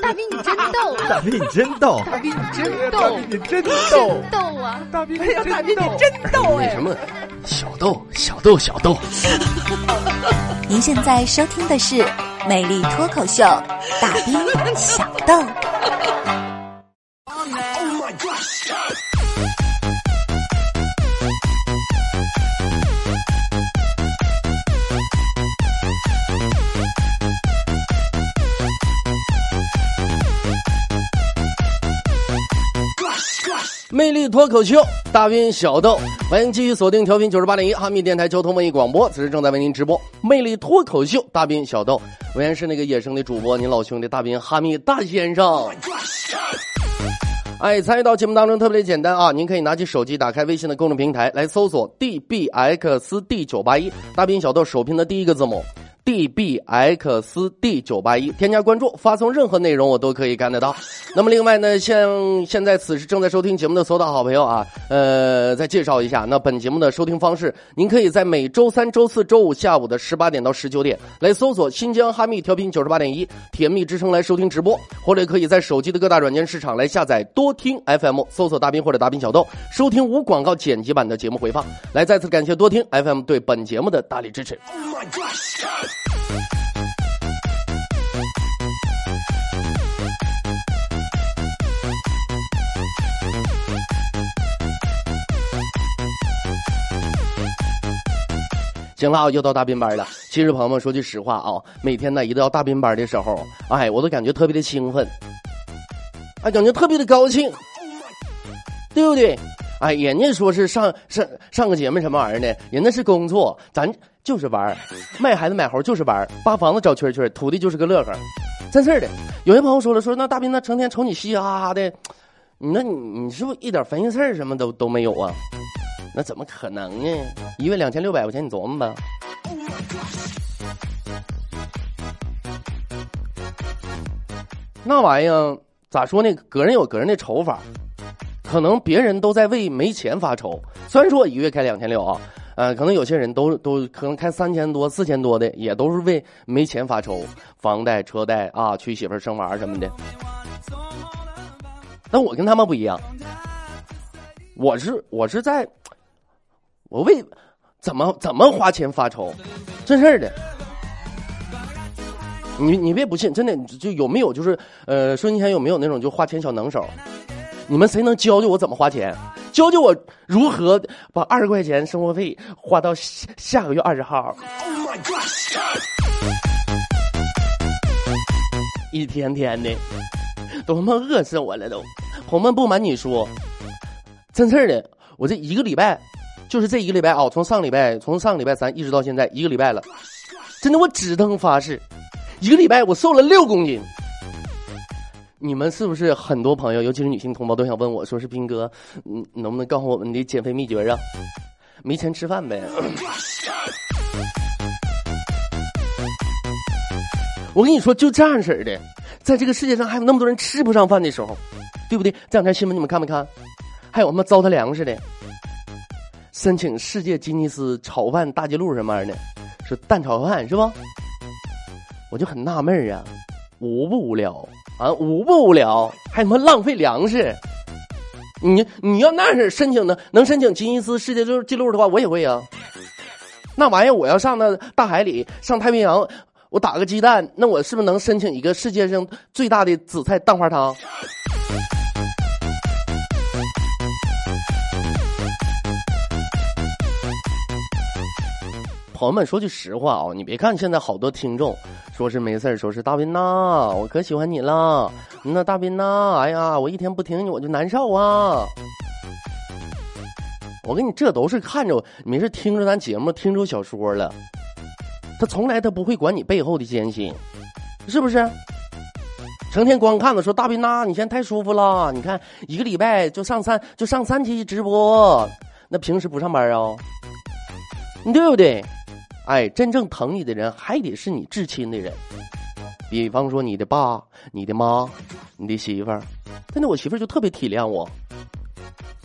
大兵你真逗，大兵你真逗，大兵你真逗，大兵你真逗逗啊！大兵哎呀，大兵你真逗哎！什么小豆小豆小豆？您现在收听的是《美丽脱口秀》，大兵小豆。魅力脱口秀，大兵小豆，欢迎继续锁定调频九十八点一哈密电台交通文艺广播，此时正在为您直播魅力脱口秀，大兵小豆，我原是那个野生的主播，您老兄弟大兵哈密大先生。哎，参与到节目当中特别的简单啊！您可以拿起手机，打开微信的公众平台，来搜索 dbxd 九八一，大兵小豆首拼的第一个字母。Dbxd 九八一，添加关注，发送任何内容我都可以看得到。那么另外呢，像现在此时正在收听节目的所有的好朋友啊，呃，再介绍一下，那本节目的收听方式，您可以在每周三、周四周五下午的十八点到十九点来搜索新疆哈密调频九十八点一甜蜜之声来收听直播，或者可以在手机的各大软件市场来下载多听 FM，搜索大兵或者大兵小豆，收听无广告剪辑版的节目回放。来，再次感谢多听 FM 对本节目的大力支持。行了啊，又到大兵班了。其实朋友们说句实话啊，每天呢一到大兵班的时候，哎，我都感觉特别的兴奋，哎，感觉特别的高兴，对不对？哎，人家说是上上上个节目什么玩意儿呢？人家是工作，咱就是玩儿，卖孩子买猴就是玩儿，扒房子找蛐蛐，图的就是个乐呵，真事儿的。有些朋友说了，说那大斌那成天瞅你嘻嘻哈哈的，你那你你是不是一点烦心事儿什么都都没有啊？那怎么可能呢？一月两千六百块钱，你琢磨吧。那玩意儿咋说呢？个人有个人的愁法，可能别人都在为没钱发愁。虽然说我一月开两千六啊，呃，可能有些人都都可能开三千多、四千多的，也都是为没钱发愁，房贷、车贷啊，娶媳妇、生娃什么的。但我跟他们不一样，我是我是在。我为怎么怎么花钱发愁，真事儿的。你你别不信，真的就有没有就是呃，说你前有没有那种就花钱小能手？你们谁能教教我怎么花钱？教教我如何把二十块钱生活费花到下下个月二十号？Oh my god！一天天的，都他妈饿死我了都！朋友们，不瞒你说，真事儿的，我这一个礼拜。就是这一个礼拜啊，从上礼拜，从上礼拜三一直到现在一个礼拜了，真的我只能发誓，一个礼拜我瘦了六公斤。你们是不是很多朋友，尤其是女性同胞都想问我说是斌哥，嗯，能不能告诉我们的减肥秘诀啊？没钱吃饭呗。我跟你说，就这样式儿的，在这个世界上还有那么多人吃不上饭的时候，对不对？这两天新闻你们看没看？还有他妈糟蹋粮食的。申请世界吉尼斯炒饭大记录什么玩意儿的，是蛋炒饭是不？我就很纳闷儿啊，无不无聊啊，无不无聊，还他妈浪费粮食。你你要那是申请的，能申请吉尼斯世界纪录记录的话，我也会啊。那玩意儿我要上那大海里，上太平洋，我打个鸡蛋，那我是不是能申请一个世界上最大的紫菜蛋花汤？朋友们，说句实话啊，你别看现在好多听众说是没事说是大斌呐，我可喜欢你了。那大斌呐，哎呀，我一天不听你我就难受啊。我跟你这都是看着没事听着咱节目，听着小说了。他从来他不会管你背后的艰辛，是不是？成天光看着说大斌呐，你现在太舒服了。你看一个礼拜就上三就上三期直播，那平时不上班啊？你对不对？哎，真正疼你的人还得是你至亲的人，比方说你的爸、你的妈、你的媳妇儿。真的，我媳妇儿就特别体谅我。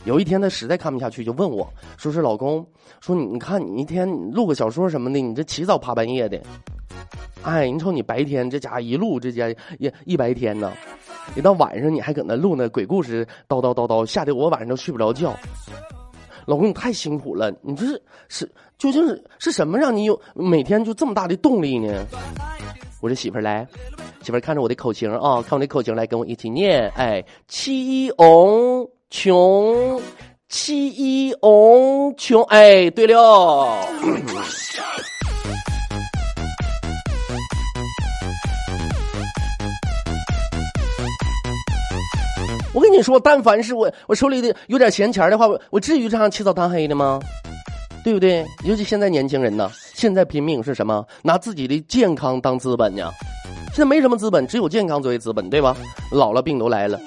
有一天，她实在看不下去，就问我说：“是老公，说你看你一天录个小说什么的，你这起早爬半夜的。”哎，你瞅你白天这家一录，这家一一白天呢，一到晚上你还搁那录那鬼故事，叨叨叨叨，吓得我晚上都睡不着觉。老公，你太辛苦了，你这是是究竟是是什么让你有每天就这么大的动力呢？我说媳妇儿来，媳妇儿看着我的口型啊，看我的口型来跟我一起念，哎，七翁穷，七翁穷，哎，对了。跟你说，但凡是我我手里的有点闲钱的话，我我至于这样起早贪黑的吗？对不对？尤其现在年轻人呢，现在拼命是什么？拿自己的健康当资本呢？现在没什么资本，只有健康作为资本，对吧？老了病都来了。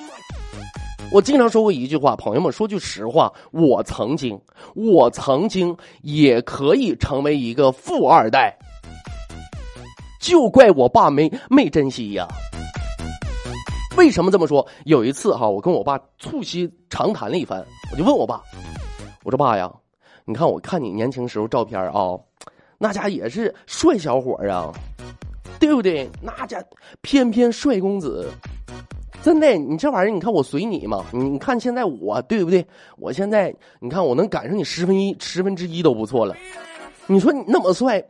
我经常说过一句话，朋友们说句实话，我曾经，我曾经也可以成为一个富二代，就怪我爸没没珍惜呀。为什么这么说？有一次哈，我跟我爸促膝长谈了一番，我就问我爸，我说爸呀，你看我看你年轻时候照片啊，那家也是帅小伙啊，对不对？那家翩翩帅公子，真的，你这玩意儿，你看我随你嘛，你看现在我对不对？我现在你看我能赶上你十分一十分之一都不错了。你说你那么帅，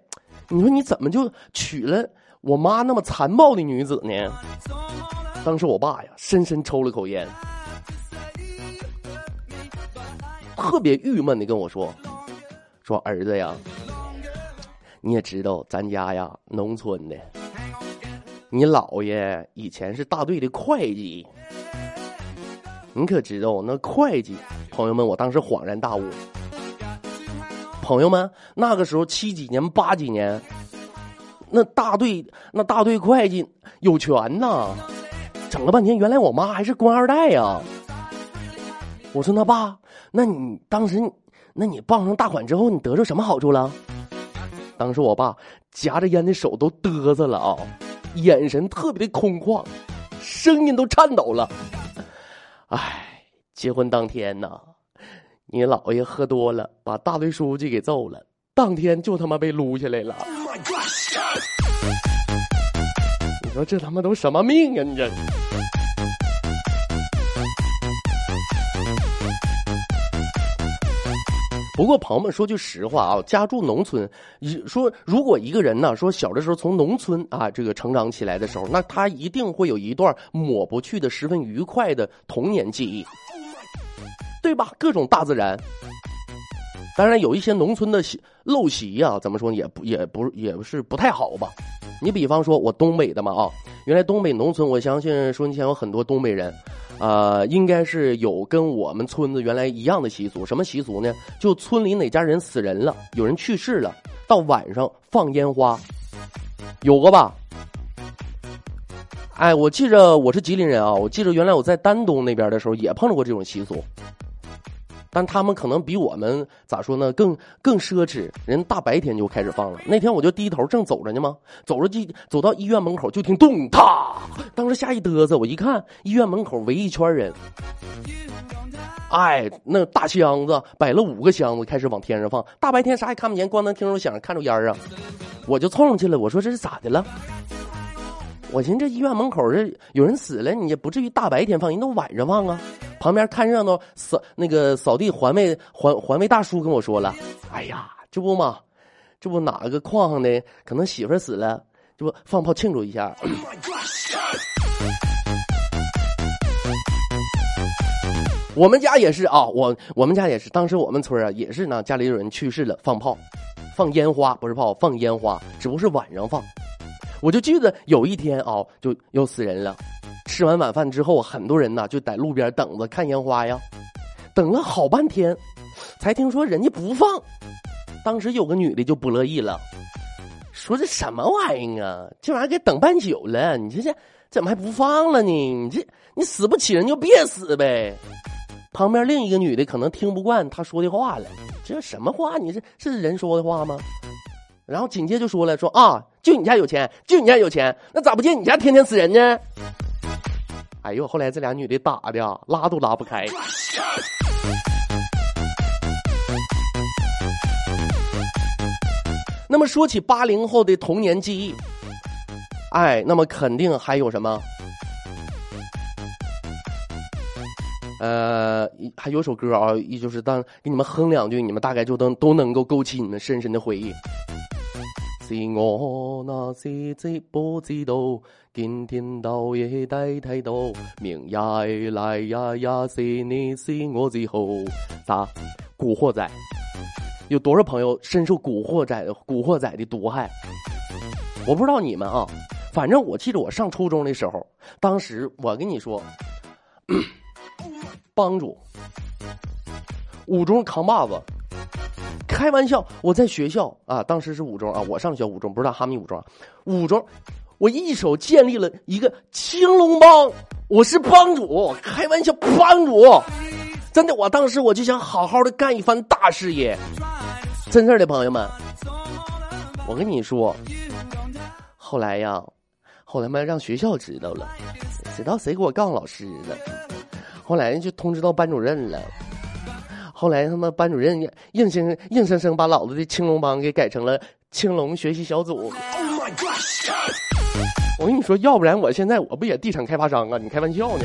你说你怎么就娶了我妈那么残暴的女子呢？当时我爸呀，深深抽了口烟，特别郁闷的跟我说：“说儿子呀，你也知道咱家呀，农村的，你姥爷以前是大队的会计，你可知道那会计？朋友们，我当时恍然大悟。朋友们，那个时候七几年、八几年，那大队那大队会计有权呐。”整了半天，原来我妈还是官二代呀！我说那爸，那你当时，那你傍上大款之后，你得着什么好处了？当时我爸夹着烟的手都嘚瑟了啊，眼神特别的空旷，声音都颤抖了。哎，结婚当天呐，你姥爷喝多了，把大队书记给揍了，当天就他妈被撸下来了。你说这他妈都什么命啊？你这。不过，朋友们说句实话啊，家住农村，说如果一个人呢，说小的时候从农村啊这个成长起来的时候，那他一定会有一段抹不去的、十分愉快的童年记忆，对吧？各种大自然，当然有一些农村的习陋习呀，怎么说也不也不也是不太好吧？你比方说，我东北的嘛啊，原来东北农村，我相信说你前有很多东北人。啊，应该是有跟我们村子原来一样的习俗。什么习俗呢？就村里哪家人死人了，有人去世了，到晚上放烟花，有过吧？哎，我记着我是吉林人啊，我记着原来我在丹东那边的时候也碰到过这种习俗。但他们可能比我们咋说呢？更更奢侈，人大白天就开始放了。那天我就低头正走着呢嘛，走着就走到医院门口，就听咚嗒，当时吓一嘚瑟。我一看，医院门口围一圈人，哎，那大箱子摆了五个箱子，开始往天上放。大白天啥也看不见，光能听着响，看着烟啊。我就凑上去了，我说这是咋的了？我寻思这医院门口这有人死了，你也不至于大白天放，人都晚上放啊。旁边看热闹扫那个扫地环卫环环卫大叔跟我说了：“哎呀，这不嘛，这不哪个矿上的可能媳妇死了，这不放炮庆祝一下。” 我们家也是啊，我我们家也是，当时我们村啊也是呢，家里有人去世了，放炮，放烟花不是炮，放烟花，只不过是晚上放。我就记得有一天啊，就又死人了。吃完晚饭之后，很多人呢就在路边等着看烟花呀，等了好半天，才听说人家不放。当时有个女的就不乐意了，说：“这什么玩意儿啊？这玩意儿给等半宿了，你这这怎么还不放了呢？你这你死不起人就别死呗。”旁边另一个女的可能听不惯他说的话了，这什么话？你这是人说的话吗？然后紧接着就说了：“说啊，就你家有钱，就你家有钱，那咋不见你家天天死人呢？”哎呦，后来这俩女的打的拉都拉不开。那么说起八零后的童年记忆，哎，那么肯定还有什么？呃，还有首歌啊，也就是当给你们哼两句，你们大概就能都能够勾起你们深深的回忆。是我那些知不知道，今天到夜低睇到，明日来呀呀，是你是我最好。啥？古惑仔？有多少朋友深受古惑仔古惑仔的毒害？我不知道你们啊，反正我记得我上初中的时候，当时我跟你说，帮主，五中扛把子。开玩笑，我在学校啊，当时是五中啊，我上学五中，不知道哈密五中，五中，我一手建立了一个青龙帮，我是帮主，开玩笑，帮主，真的，我当时我就想好好的干一番大事业，真事的朋友们，我跟你说，后来呀，后来嘛让学校知道了，知道谁给我告老师了，后来就通知到班主任了。后来他妈班主任硬生硬生生把老子的青龙帮给改成了青龙学习小组。Oh my God. 我跟你说，要不然我现在我不也地产开发商啊？你开玩笑呢？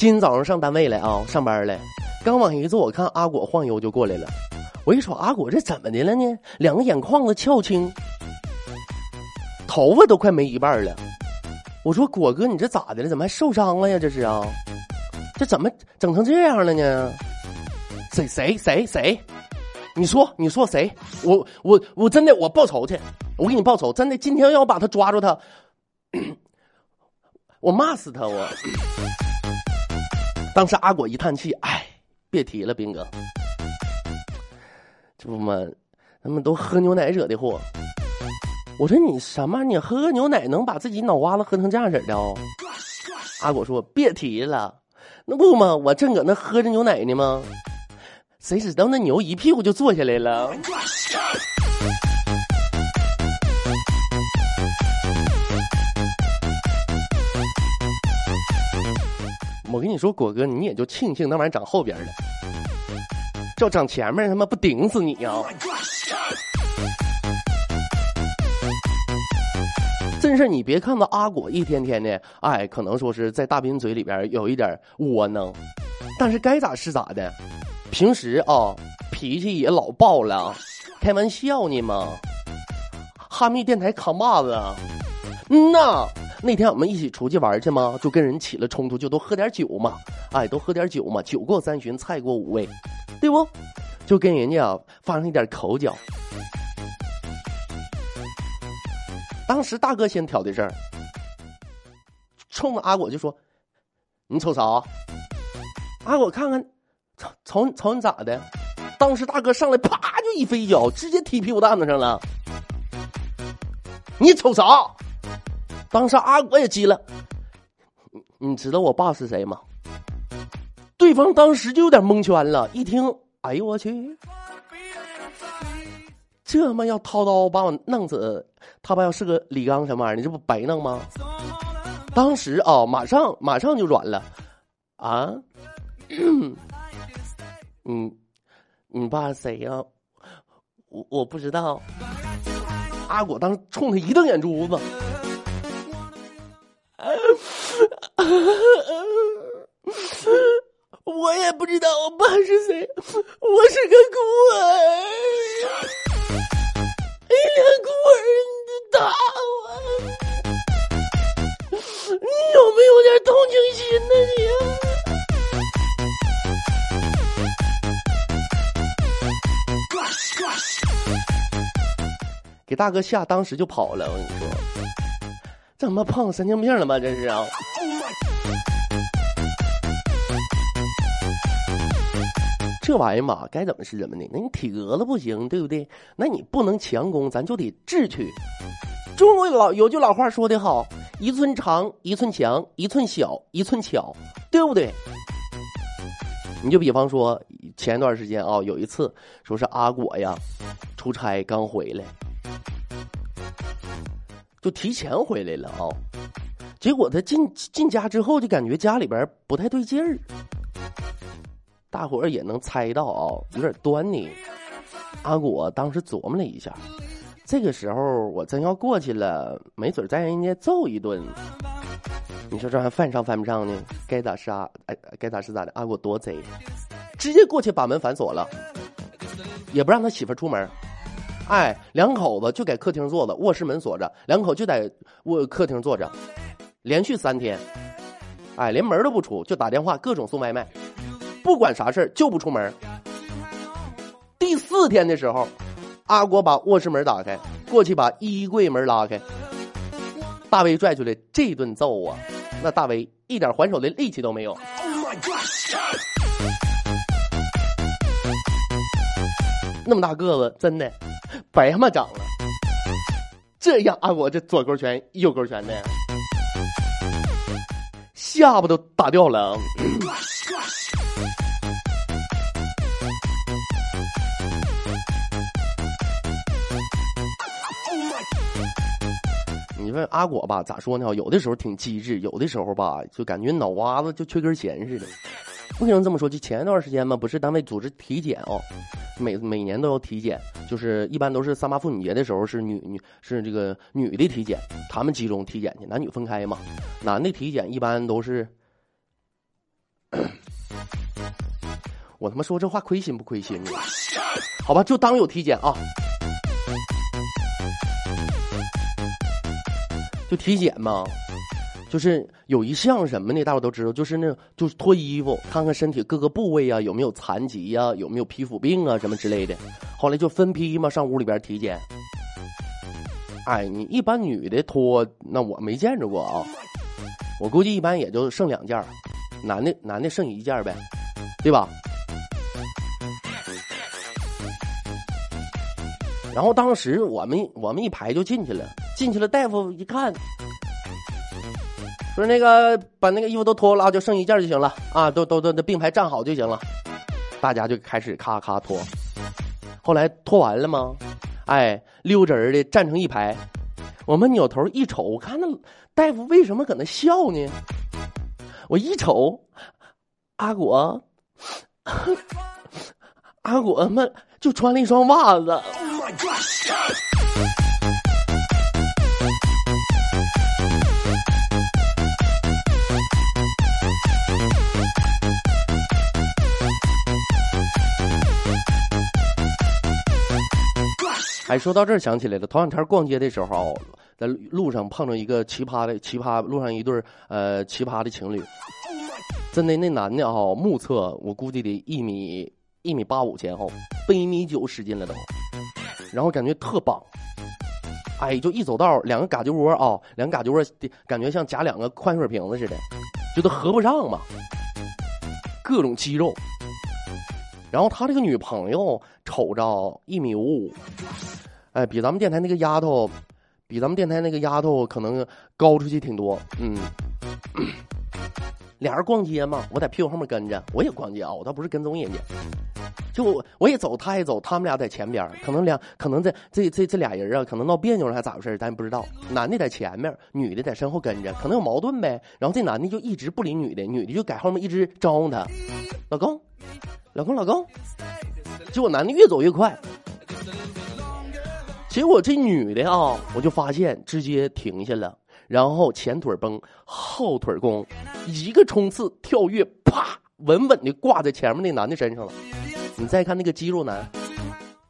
今早上上单位来啊，上班来，刚往一坐，我看阿果晃悠就过来了。我一瞅阿果这怎么的了呢？两个眼眶子翘青，头发都快没一半了。我说果哥，你这咋的了？怎么还受伤了呀？这是啊？这怎么整成这样了呢？谁谁谁谁？你说你说谁？我我我真的我报仇去！我给你报仇！真的，今天要我把他抓住他，我骂死他我。当时阿果一叹气，哎，别提了，兵哥，这不嘛，他们都喝牛奶惹的祸。我说你什么？你喝个牛奶能把自己脑瓜子喝成这样式的哦？阿果说别提了，那不嘛，我正搁那喝着牛奶呢吗？谁知道那牛一屁股就坐下来了。我跟你说，果哥，你也就庆幸那玩意儿长后边了，要长前面，他妈不顶死你呀！真是你别看到阿果一天天的，哎，可能说是在大兵嘴里边有一点窝囊，但是该咋是咋的，平时啊脾气也老爆了，开玩笑呢嘛。哈密电台扛把子，嗯呐。那天我们一起出去玩去嘛，就跟人起了冲突，就都喝点酒嘛，哎，都喝点酒嘛，酒过三巡，菜过五味，对不？就跟人家啊发生一点口角。当时大哥先挑的事儿，冲着阿果就说：“你瞅啥？”阿果看看，瞅瞅你瞅你咋的？当时大哥上来啪就一飞脚，直接踢屁股蛋子上了。你瞅啥？当时阿果也急了，你知道我爸是谁吗？对方当时就有点蒙圈了，一听，哎呦我去，这么要掏刀把我弄死，他爸要是个李刚什么玩意儿，你这不白弄吗？当时啊，马上马上就软了，啊，嗯，你爸谁呀？我我不知道。阿果当时冲他一瞪眼珠子。我也不知道我爸是谁，我是个孤儿。哎呀，孤儿，你打我！你有没有点同情心呢？你给大哥吓，当时就跑了。我跟你说。怎么碰神经病了吗？这是啊！这玩意儿嘛，该怎么是怎么的。那你体格子不行，对不对？那你不能强攻，咱就得智取。中国老有句老话说的好：“一寸长一寸强，一寸小一寸巧”，对不对？你就比方说前一段时间啊，有一次说是阿果呀，出差刚回来，就提前回来了啊。结果他进进家之后，就感觉家里边不太对劲儿。大伙儿也能猜到啊，有点端倪。阿果当时琢磨了一下，这个时候我真要过去了，没准再让人家揍一顿。你说这还犯上犯不上呢？该咋杀？哎，该咋是咋的？阿果多贼，直接过去把门反锁了，也不让他媳妇出门。哎，两口子就在客厅坐着，卧室门锁着，两口就在卧客厅坐着，连续三天，哎，连门都不出，就打电话各种送外卖，不管啥事就不出门。第四天的时候，阿国把卧室门打开，过去把衣柜门拉开，大威拽出来这顿揍啊！那大威一点还手的力气都没有。那么大个子，真的白他妈长了。这样阿果这左勾拳右勾拳的，下巴都打掉了。你问阿果吧，咋说呢？有的时候挺机智，有的时候吧，就感觉脑瓜子就缺根弦似的。为什么这么说？就前一段时间嘛，不是单位组织体检哦，每每年都要体检，就是一般都是三八妇女节的时候是女女是这个女的体检，他们集中体检去，男女分开嘛。男的体检一般都是，我他妈说这话亏心不亏心呢？好吧，就当有体检啊。就体检嘛，就是有一项什么呢？大伙都知道，就是那，就是脱衣服，看看身体各个部位啊有没有残疾呀，有没有皮肤病啊什么之类的。后来就分批嘛上屋里边体检。哎，你一般女的脱，那我没见着过啊。我估计一般也就剩两件男的男的剩一件呗，对吧？然后当时我们我们一排就进去了。进去了，大夫一看，说：“那个把那个衣服都脱了，就剩一件就行了啊，都都都并排站好就行了。”大家就开始咔咔脱。后来脱完了吗？哎，溜直的站成一排。我们扭头一瞅，我看那大夫为什么搁那笑呢？我一瞅，阿果，阿果们就穿了一双袜子。哎，说到这儿想起来了，头两天逛街的时候，在路上碰着一个奇葩的奇葩，路上一对呃奇葩的情侣，真的那男的哈，目测我估计得一米一米八五前后，奔一米九使劲了都，然后感觉特棒，哎，就一走道，两个嘎肢窝啊，两个嘎肢窝感觉像夹两个矿泉水瓶子似的，就都合不上嘛，各种肌肉，然后他这个女朋友瞅着一米五五。哎，比咱们电台那个丫头，比咱们电台那个丫头可能高出去挺多。嗯，俩人逛街嘛，我在屁股后面跟着，我也逛街啊，我倒不是跟踪人家，就我我也走，他也走，他们俩在前边，可能俩可能在这这这俩人啊，可能闹别扭了还咋回事咱也不知道。男的在前面，女的在身后跟着，可能有矛盾呗。然后这男的就一直不理女的，女的就在后面一直招呼他，老公，老公，老公。结果男的越走越快。结果这女的啊，我就发现直接停下了，然后前腿绷，后腿弓，一个冲刺跳跃，啪，稳稳的挂在前面那男的身上了。你再看那个肌肉男，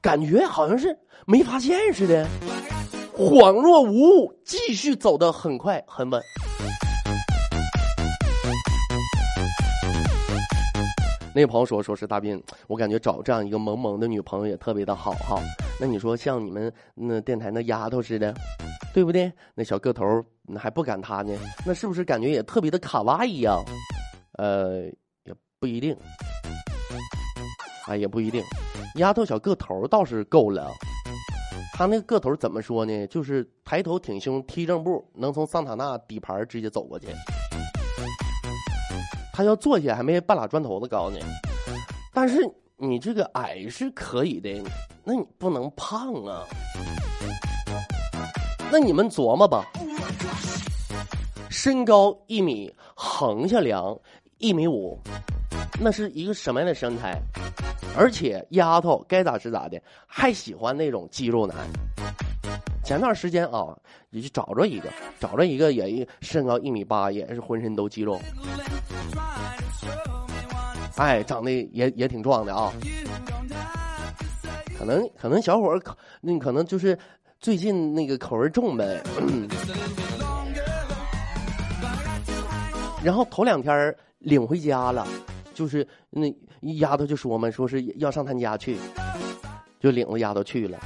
感觉好像是没发现似的，恍若无物，继续走的很快很稳。那朋友说：“说是大斌，我感觉找这样一个萌萌的女朋友也特别的好哈。那你说像你们那电台那丫头似的，对不对？那小个头那还不赶他呢，那是不是感觉也特别的卡哇伊呀？呃，也不一定，啊，也不一定。丫头小个头倒是够了，他那个头怎么说呢？就是抬头挺胸，踢正步，能从桑塔纳底盘直接走过去。”他要坐下还没半拉砖头子高呢，但是你这个矮是可以的，那你不能胖啊。那你们琢磨吧，身高一米，横下量一米五，那是一个什么样的身材？而且丫头该咋是咋的，还喜欢那种肌肉男。前段时间啊，也就找着一个，找着一个也身高一米八，也是浑身都肌肉，哎，长得也也挺壮的啊。可能可能小伙儿口那可能就是最近那个口味重呗。然后头两天领回家了，就是那丫头就说嘛，说是要上他家去，就领着丫头去了。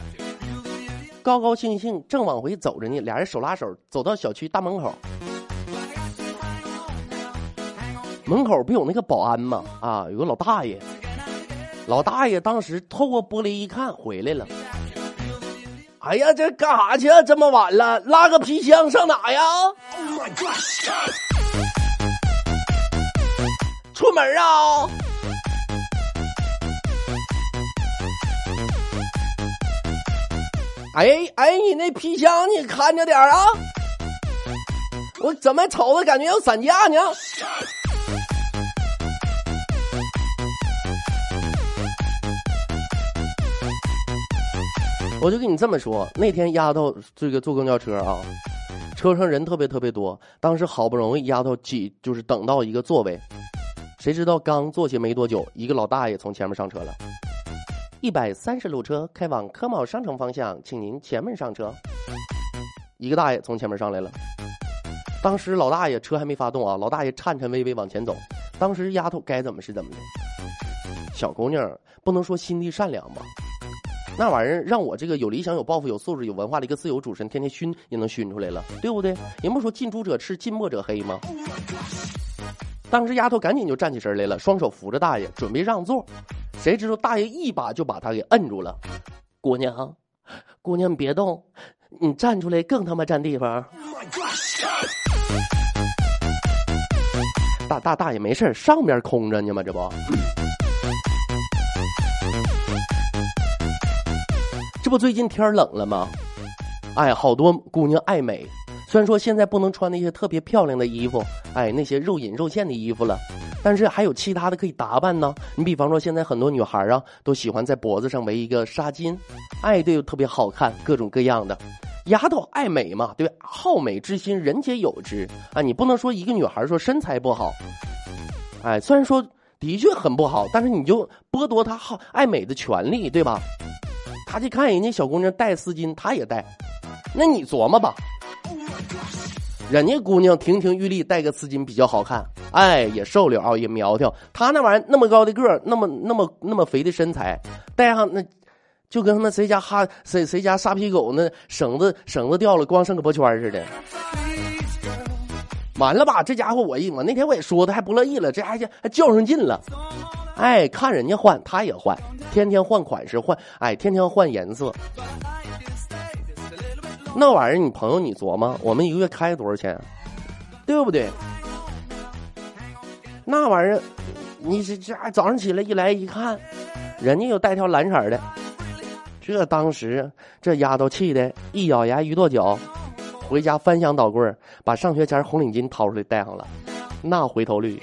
高高兴兴正往回走着呢，俩人手拉手走到小区大门口。门口不有那个保安吗？啊，有个老大爷。老大爷当时透过玻璃一看，回来了。哎呀，这干啥去？这么晚了，拉个皮箱上哪呀 oh my god？出门啊！哎哎，你那皮箱你看着点啊！我怎么瞅着感觉要散架呢？我就跟你这么说，那天丫头这个坐公交车啊，车上人特别特别多，当时好不容易丫头挤就是等到一个座位，谁知道刚坐下没多久，一个老大爷从前面上车了。一百三十路车开往科贸商城方向，请您前面上车。一个大爷从前面上来了，当时老大爷车还没发动啊，老大爷颤颤巍巍往前走。当时丫头该怎么是怎么的，小姑娘不能说心地善良吧。那玩意儿让我这个有理想、有抱负、有素质、有文化的一个自由主持人，天天熏也能熏出来了，对不对？人不说近朱者赤，近墨者黑吗？当时丫头赶紧就站起身来了，双手扶着大爷，准备让座。谁知道大爷一把就把他给摁住了。姑娘，姑娘，你别动，你站出来更他妈占地方。大大大爷没事上面空着呢嘛？这不。这不最近天冷了吗？哎，好多姑娘爱美，虽然说现在不能穿那些特别漂亮的衣服，哎，那些肉隐肉现的衣服了，但是还有其他的可以打扮呢。你比方说，现在很多女孩啊，都喜欢在脖子上围一个纱巾，哎，对，特别好看，各种各样的。丫头爱美嘛，对吧，好美之心人皆有之啊。你不能说一个女孩说身材不好，哎，虽然说的确很不好，但是你就剥夺她好爱美的权利，对吧？她去看人家小姑娘戴丝巾，她也戴，那你琢磨吧，人家姑娘亭亭玉立，戴个丝巾比较好看，哎，也瘦溜啊，也苗条。她那玩意儿那么高的个儿，那么那么那么肥的身材，戴上那，就跟他妈谁家哈谁谁家沙皮狗那绳子绳子掉了，光剩个脖圈似的。完了吧，这家伙我一我那天我也说他还不乐意了，这还还较上劲了。哎，看人家换，他也换，天天换款式，换，哎，天天换颜色。那玩意儿，你朋友你琢磨，我们一个月开多少钱，对不对？那玩意儿，你这这早上起来一来一看，人家又带条蓝色的，这当时这丫头气的一咬牙一跺脚，回家翻箱倒柜把上学前红领巾掏出来戴上了，那回头率。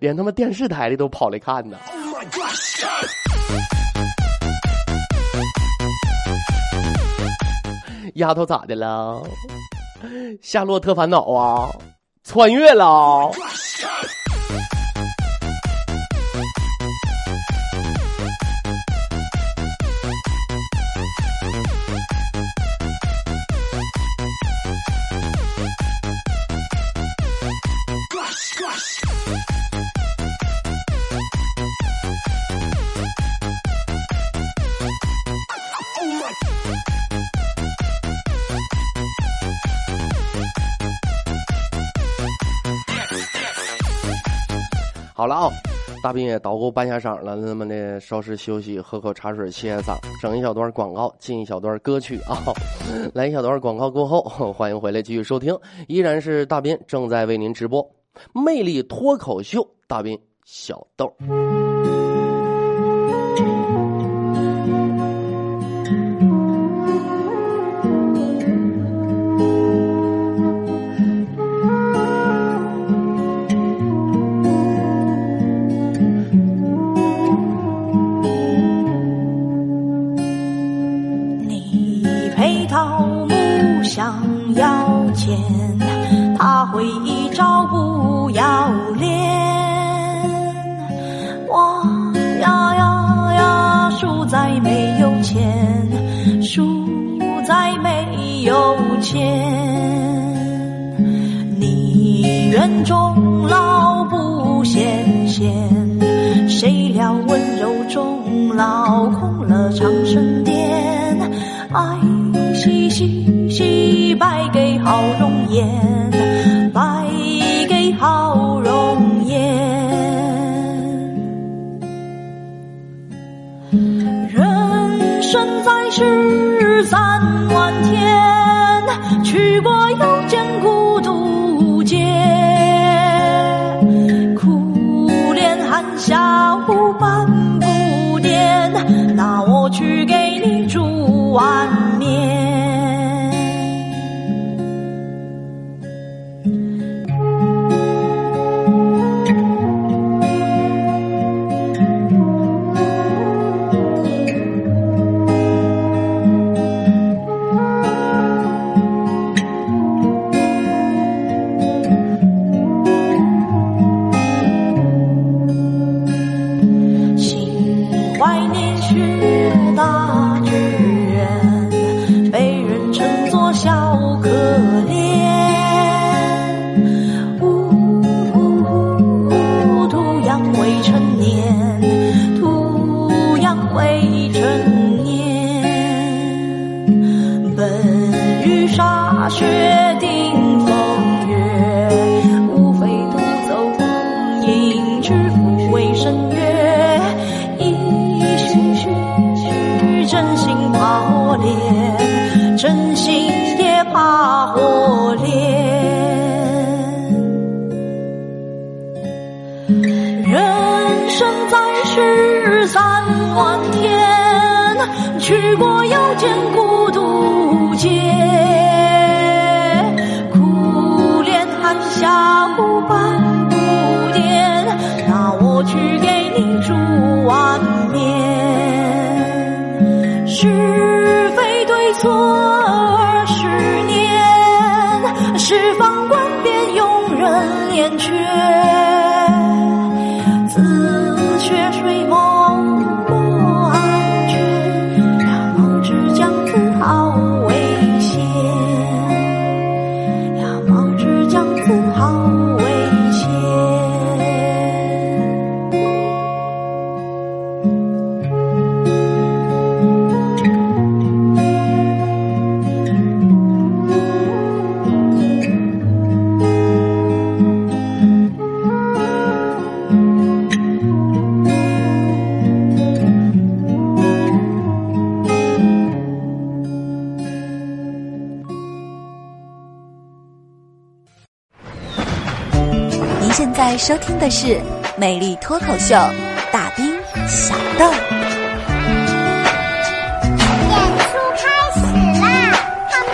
连他妈电视台的都跑来看呢。丫头咋的了？夏洛特烦恼啊，穿越了。好了啊，大兵也捣鼓半下晌了，那么的稍事休息，喝口茶水，歇歇嗓，整一小段广告，进一小段歌曲啊。来一小段广告过后，欢迎回来继续收听，依然是大兵正在为您直播《魅力脱口秀》，大兵小豆。的是《美丽脱口秀》，大兵小豆。演出开始啦，Come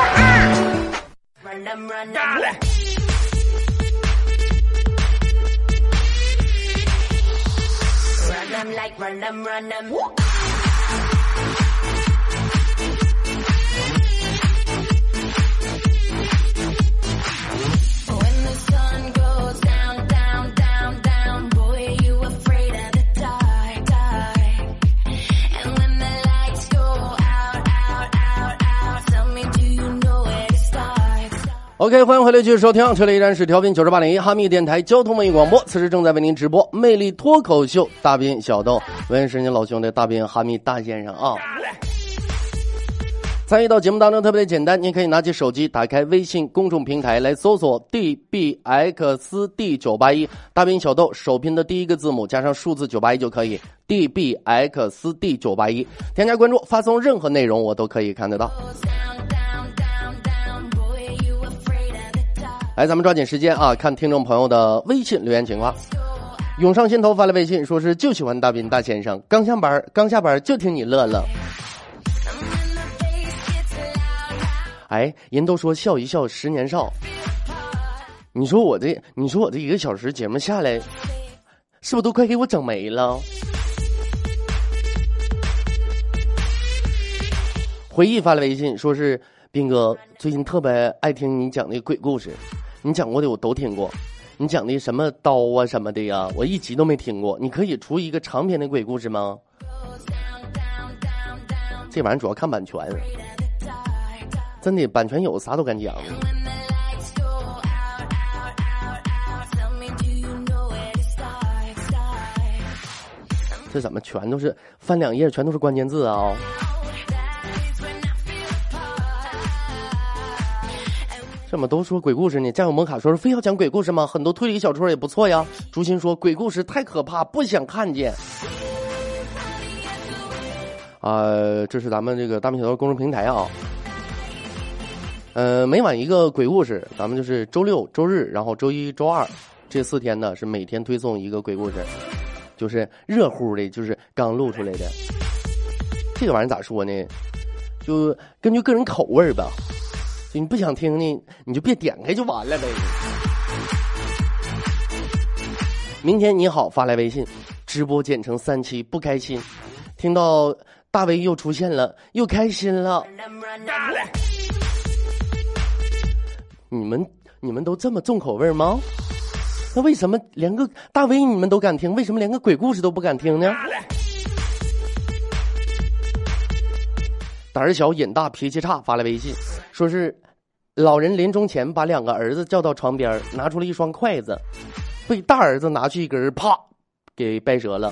on！When OK，欢迎回来继续收听，这里依然是调频九十八点一哈密电台交通文艺广播，此时正在为您直播《魅力脱口秀》，大斌小豆，我也是您老兄弟大斌哈密大先生啊。参与到节目当中特别的简单，您可以拿起手机，打开微信公众平台来搜索 dbxd 九八一，大兵小豆首拼的第一个字母加上数字九八一就可以，dbxd 九八一，添加关注，发送任何内容我都可以看得到。来，咱们抓紧时间啊，看听众朋友的微信留言情况。涌上心头发来微信，说是就喜欢大斌大先生，刚下班刚下班就听你乐乐。哎，人都说笑一笑十年少，你说我这，你说我这一个小时节目下来，是不是都快给我整没了？回忆发来微信，说是斌哥最近特别爱听你讲的鬼故事，你讲过的我都听过。你讲的什么刀啊什么的呀，我一集都没听过。你可以出一个长篇的鬼故事吗？这玩意儿主要看版权，真的版权有啥都敢讲。这怎么全都是翻两页，全都是关键字啊、怎么都说鬼故事呢？战友摩卡说是非要讲鬼故事吗？很多推理小说也不错呀。朱鑫说鬼故事太可怕，不想看见。啊、这是咱们这个大明小道公众平台啊。呃，每晚一个鬼故事，咱们就是周六、周日，然后周一周二这四天呢是每天推送一个鬼故事，就是热乎的，就是刚录出来的。这个玩意儿咋说呢？就根据个人口味儿吧。你不想听呢，你就别点开就完了呗。明天你好发来微信，直播剪成三期，不开心。听到大 V 又出现了，又开心了。你们你们都这么重口味吗？那为什么连个大 V 你们都敢听，为什么连个鬼故事都不敢听呢？胆小瘾大脾气差发来微信，说是老人临终前把两个儿子叫到床边，拿出了一双筷子，被大儿子拿去一根儿啪给掰折了。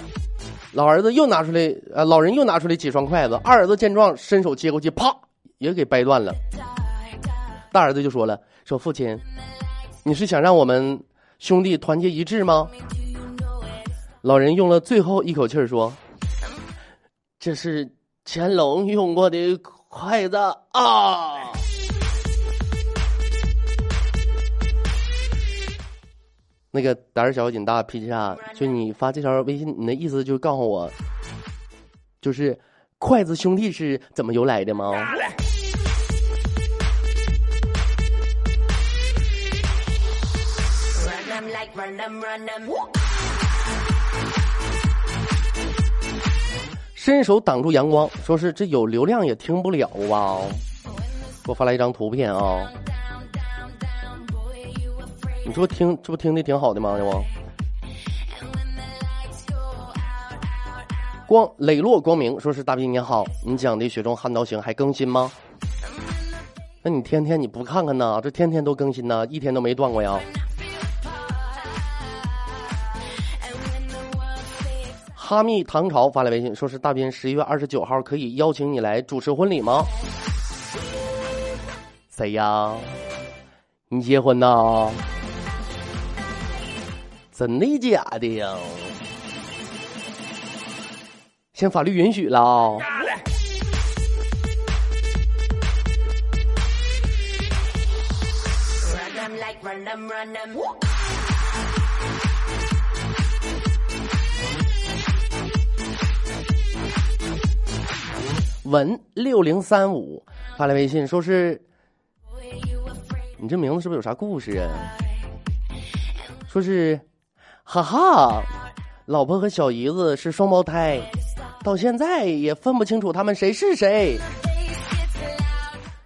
老儿子又拿出来，呃，老人又拿出来几双筷子，二儿子见状伸手接过去，啪也给掰断了。大儿子就说了：“说父亲，你是想让我们兄弟团结一致吗？”老人用了最后一口气儿说：“这是乾隆用过的筷子啊。”那个胆儿小瘾大脾气大，就你发这条微信，你的意思就是告诉我，就是筷子兄弟是怎么由来的吗？伸手挡住阳光，说是这有流量也听不了啊！给我发来一张图片啊！你这不听这不听的挺好的吗？这不，光磊落光明说是大兵你好，你讲的《雪中悍刀行》还更新吗？那你天天你不看看呐？这天天都更新呐，一天都没断过呀！哈密唐朝发来微信，说是大斌十一月二十九号可以邀请你来主持婚礼吗？谁呀？你结婚呐？真的假的呀？先法律允许了啊。文六零三五发来微信说是，你这名字是不是有啥故事啊？说是，哈哈，老婆和小姨子是双胞胎，到现在也分不清楚他们谁是谁。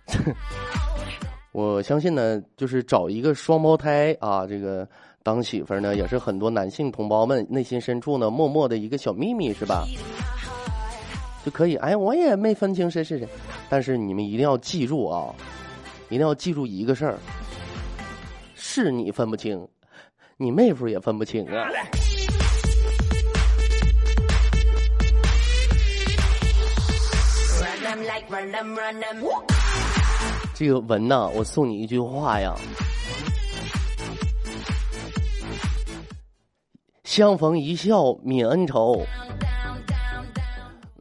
我相信呢，就是找一个双胞胎啊，这个当媳妇儿呢，也是很多男性同胞们内心深处呢默默的一个小秘密，是吧？就可以，哎，我也没分清谁是谁，但是你们一定要记住啊，一定要记住一个事儿，是你分不清，你妹夫也分不清啊。这个文呐，我送你一句话呀：相逢一笑泯恩仇。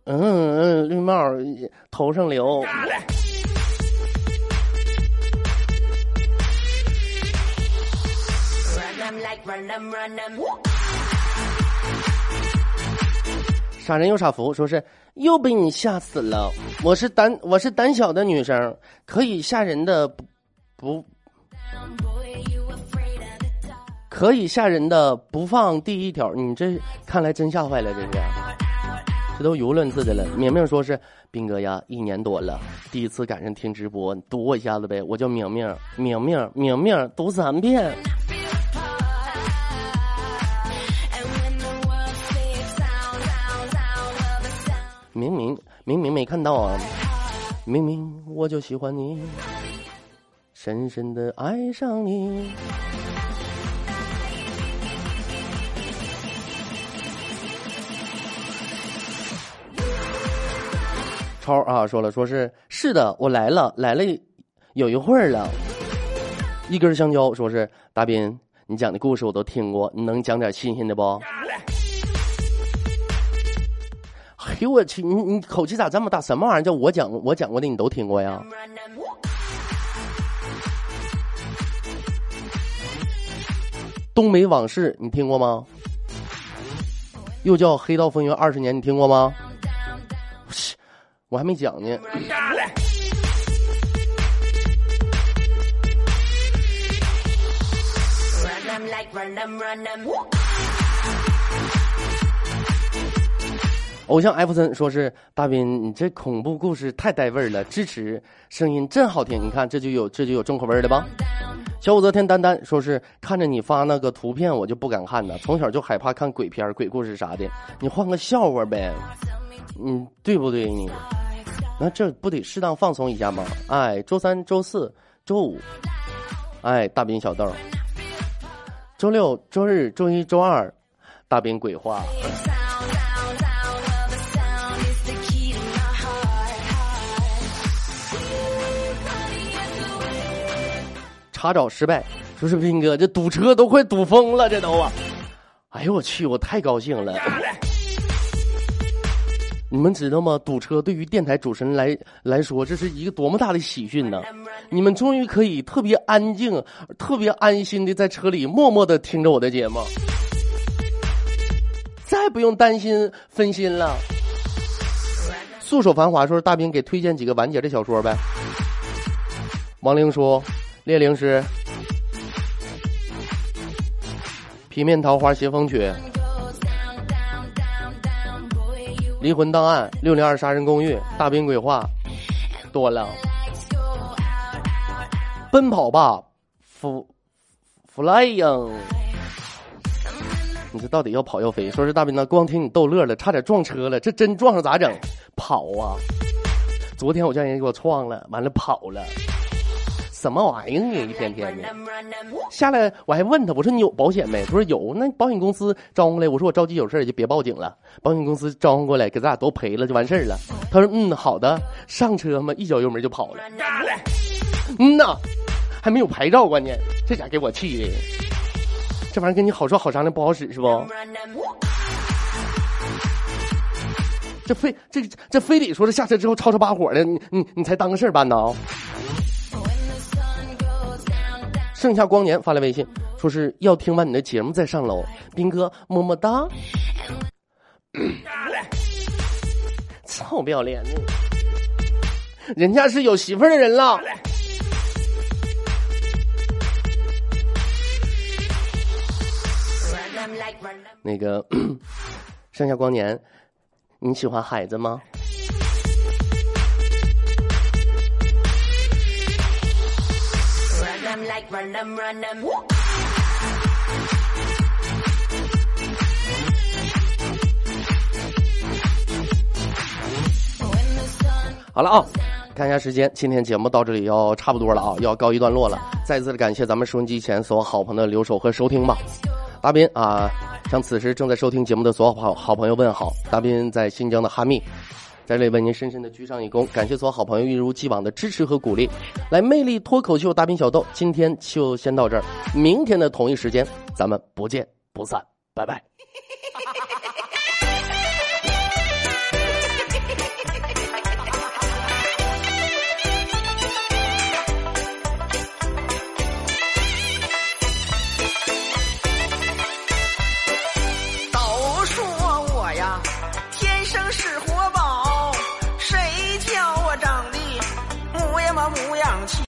嗯嗯，绿帽头上留。傻人有傻福，说是又被你吓死了。我是胆我是胆小的女生，可以吓人的不不，可以吓人的不放第一条。你这看来真吓坏了，这是。这都舆论似的了。明明说是斌哥呀，一年多了，第一次赶上听直播，你读我一下子呗。我叫明明，明明，明明，读三遍。明明明明没看到啊，明明我就喜欢你，深深的爱上你。超啊说了，说是是的，我来了，来了有一会儿了。一根香蕉说是大斌，你讲的故事我都听过，你能讲点新鲜的不？给我去，你你口气咋这么大？什么玩意儿叫我讲我讲过的你都听过呀？东北往事你听过吗？又叫黑道风云二十年，你听过吗？我还没讲呢。偶像艾弗森说是大斌，你这恐怖故事太带味儿了，支持，声音真好听。你看这就有这就有重口味儿的吧？小武则天丹丹说是看着你发那个图片，我就不敢看呢，从小就害怕看鬼片、鬼故事啥的。你换个笑话呗，嗯，对不对你？那这不得适当放松一下吗？哎，周三、周四、周五，哎，大斌小豆，周六、周日、周一、周二，大斌鬼话。查找失败，说是斌哥，这堵车都快堵疯了，这都啊！哎呦我去，我太高兴了！你们知道吗？堵车对于电台主持人来来说，这是一个多么大的喜讯呢！你们终于可以特别安静、特别安心的在车里默默的听着我的节目，再不用担心分心了。素手繁华说：“大兵给推荐几个完结的小说呗。”王灵说：“列灵师，皮面桃花邪风曲，离魂档案，六零二杀人公寓，大兵鬼话，多了。奔跑吧，弗，flying。你这到底要跑要飞？说是大兵呢，光听你逗乐了，差点撞车了，这真撞上咋整？跑啊！昨天我叫人给我撞了，完了跑了。什么玩意儿啊！一天天的，下来我还问他，我说你有保险没？他说有，那保险公司招呼过来。我说我着急有事儿就别报警了，保险公司招呼过来给咱俩都赔了就完事儿了。他说嗯好的，上车嘛，一脚油门就跑了。嗯呐，还没有牌照，关键这家给我气的。这玩意儿跟你好说好商量不好使是不？这非这这非得说是下车之后吵吵把火的，你你你才当个事儿办呢？盛夏光年发来微信，说是要听完你的节目再上楼。斌哥，么么哒。臭不要脸的，人家是有媳妇儿的人了。那个 盛夏光年，你喜欢孩子吗？Like run them, run them. 好了啊，看一下时间，今天节目到这里要差不多了啊，要告一段落了。再次的感谢咱们收音机前所有好朋友的留守和收听吧。大斌啊，向此时正在收听节目的所有好好朋友问好。大斌在新疆的哈密，在这里为您深深的鞠上一躬，感谢所有好朋友一如既往的支持和鼓励。来，魅力脱口秀大兵小豆，今天就先到这儿，明天的同一时间咱们不见不散，拜拜。